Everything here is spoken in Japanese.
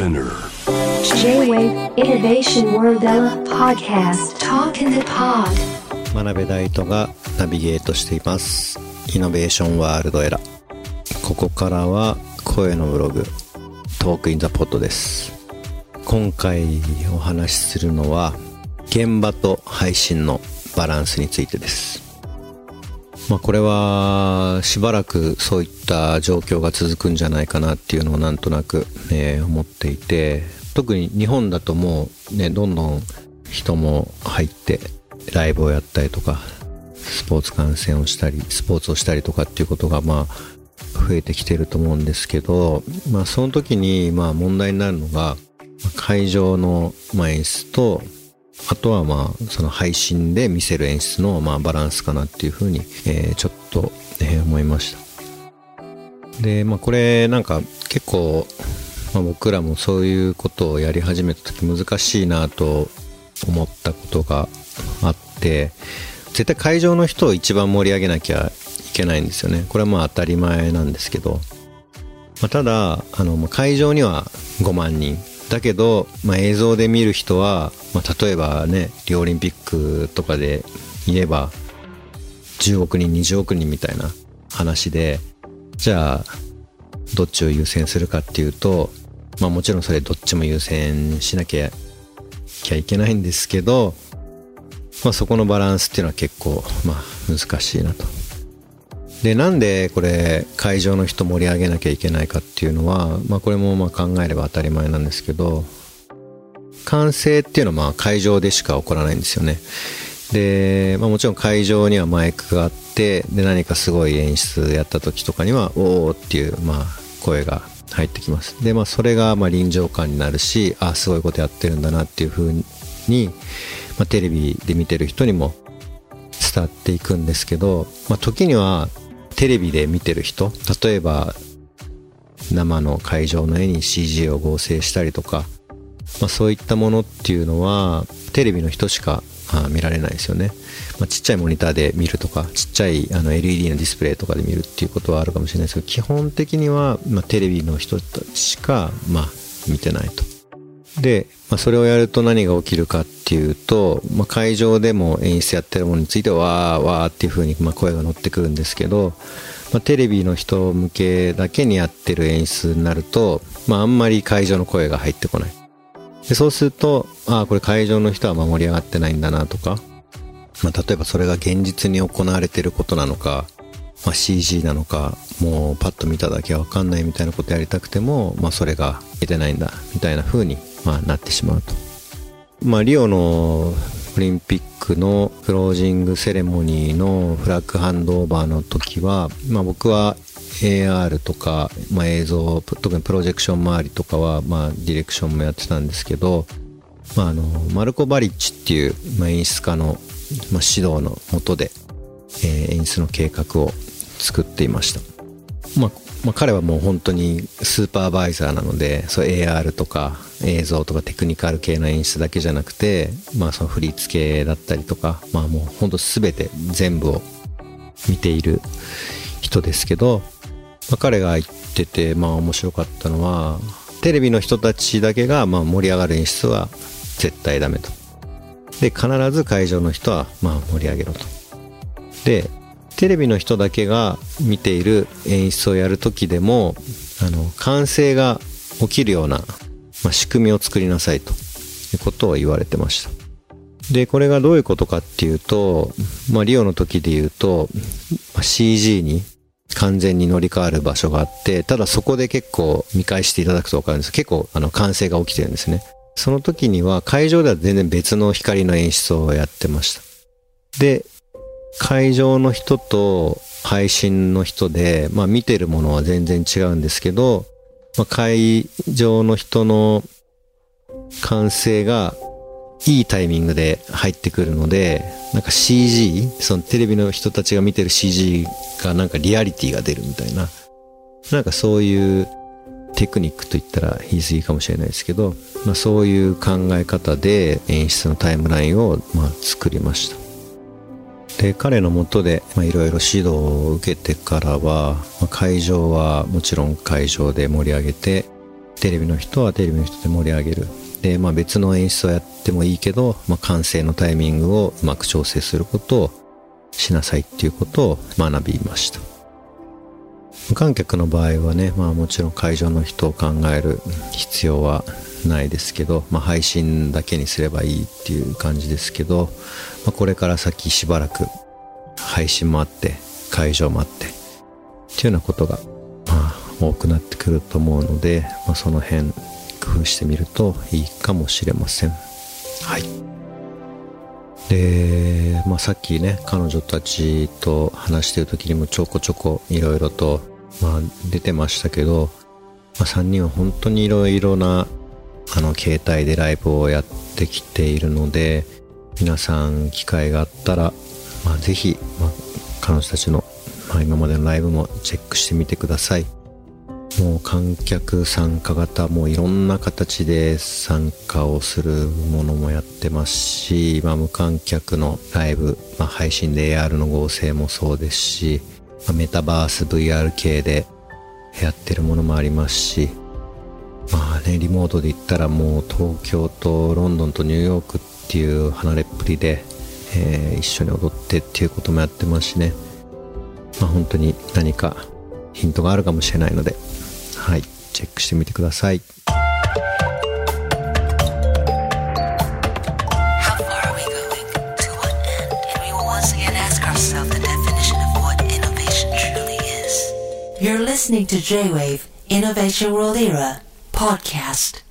Spinner. J-Wave Innovation World Podcast. Talk in the Pod. 真鍋大斗がナビゲートしています。イノベーションワールドエラここからは声のブログトークインザポットです。今回お話しするのは現場と配信のバランスについてですまあこれはしばらくそういった状況が続くんじゃないかなっていうのをなんとなく、え思っていて特に日本だともうねどんどん人も入ってライブをやったりとかスポーツ観戦をしたりスポーツをしたりとかっていうことがまあ増えてきてると思うんですけど、まあ、その時にまあ問題になるのが会場のまあ演出とあとはまあその配信で見せる演出のまあバランスかなっていうふうに、えーちょっと、えー思いました。でまあこれなんか結構、まあ、僕らもそういうことをやり始めた時難しいなと思ったことがあって絶対会場の人を一番盛り上げなきゃいけないんですよね。これはまあ当たり前なんですけど、まあ、ただあの会場には5万人。だけど、まあ、映像で見る人は、まあ、例えばねリオオリンピックとかで言えば10億人20億人みたいな話でじゃあどっちを優先するかっていうとまあもちろんそれどっちも優先しなきゃきゃいけないんですけど、まあ、そこのバランスっていうのは結構、まあ、難しいなと。でなんでこれ会場の人盛り上げなきゃいけないかっていうのは、まあ、これもまあ考えれば当たり前なんですけど歓声っていうのはまあ会場でしか起こらないんですよね。で、まあ、もちろん会場にはマイクがあってで何かすごい演出やった時とかには「おお」っていう、まあ、声が入ってきますでまあそれがまあ臨場感になるしあすごいことやってるんだなっていう風に、まあ、テレビで見てる人にも伝わっていくんですけど、まあ、時にはテレビで見てる人例えば生の会場の絵に CG を合成したりとか、まあ、そういったものっていうのはテレビの人しか見られないですよね、まあ、ちっちゃいモニターで見るとかちっちゃいあの LED のディスプレイとかで見るっていうことはあるかもしれないですけど基本的には、ま、テレビの人しか、ま、見てないと。で、まあ、それをやると何が起きるかっていうと、まあ、会場でも演出やってるものについてはわーわーっていう風にま声が乗ってくるんですけど、まあ、テレビの人向けだけにやってる演出になると、まあ、あんまり会場の声が入ってこない。でそうするとああこれ会場の人は盛り上がってないんだなとか、まあ、例えばそれが現実に行われてることなのか、まあ、CG なのかもうパッと見ただけは分かんないみたいなことやりたくても、まあ、それが見てないんだみたいな風に、まあ、なってしまうと。まあ、リオのオリンピックのクロージングセレモニーのフラッグハンドオーバーの時は、まあ、僕は AR とか、まあ、映像特にプロジェクション周りとかは、まあ、ディレクションもやってたんですけど、まあ、あのマルコ・バリッチっていう、まあ、演出家の、まあ、指導のもとで、えー演出の計画を作っていました、まあまあ、彼はもう本当にスーパーバイザーなのでそう AR とか映像とかテクニカル系の演出だけじゃなくて、まあ、その振り付けだったりとか、まあ、もう本当全て全部を見ている人ですけど、まあ、彼が言ってて、まあ、面白かったのはテレビの人たちだけがまあ盛り上がる演出は絶対ダメと。で必ず会場の人はまあ盛り上げろと。でテレビの人だけが見ている演出をやる時でもあの歓声が起きるような、まあ、仕組みを作りなさいと。いうことを言われてました。でこれがどういうことかっていうと、まあ、リオの時で言うと、まあ CG に完全に乗り換わる場所があってただそこで結構見返していただくと分かるんです。結構あの完成が起きてるんですね。その時には会場では全然別の光の演出をやってました。で会場の人と配信の人で、まあ、見てるものは全然違うんですけど、まあ、会場の人の歓声がいいタイミングで入ってくるのでなんか CG そのテレビの人たちが見てる CG がなんかリアリティが出るみたいな。なんかそういうテクニックといったら言い過ぎかもしれないですけど、まあ、そういう考え方で演出のタイムラインをま作りました。で彼のもとでいろいろ指導を受けてからは、まあ会場はもちろん会場で盛り上げてテレビの人はテレビの人で盛り上げる。で、まあ、別の演出をやってもいいけど、まあ、完成のタイミングをうまく調整することをしなさいっていうことを学びました。無観客の場合はね、まあ、もちろん会場の人を考える必要はないですけど、まあ、配信だけにすればいいっていう感じですけど、まあ、これから先しばらく配信もあって会場もあってっていうようなことが、まあ、多くなってくると思うので、まあ、その辺工夫してみるといいかもしれません。はい。で、まあ、さっきね彼女たちと話してる時にもちょこちょこいろいろと、まあ、出てましたけど、まあ、3人は本当にいろいろなあの携帯でライブをやってきているので皆さん機会があったら、まあ、ぜひ、まあ、彼女たちの、まあ、今までのライブもチェックしてみてください。もう観客参加型もういろんな形で参加をするものもやってますし、まあ、無観客のライブ、まあ、配信で AR の合成もそうですし、まあ、メタバース VR 系でやってるものもありますしまあね、リモートで言ったらもう東京とロンドンとニューヨークっていう離れっぷりで、え、一緒に踊ってっていうこともやってますしね、まあ、本当に何かヒントがあるかもしれないので、はい、チェックしてみてください。J-Wave Innovation World Era. Podcast.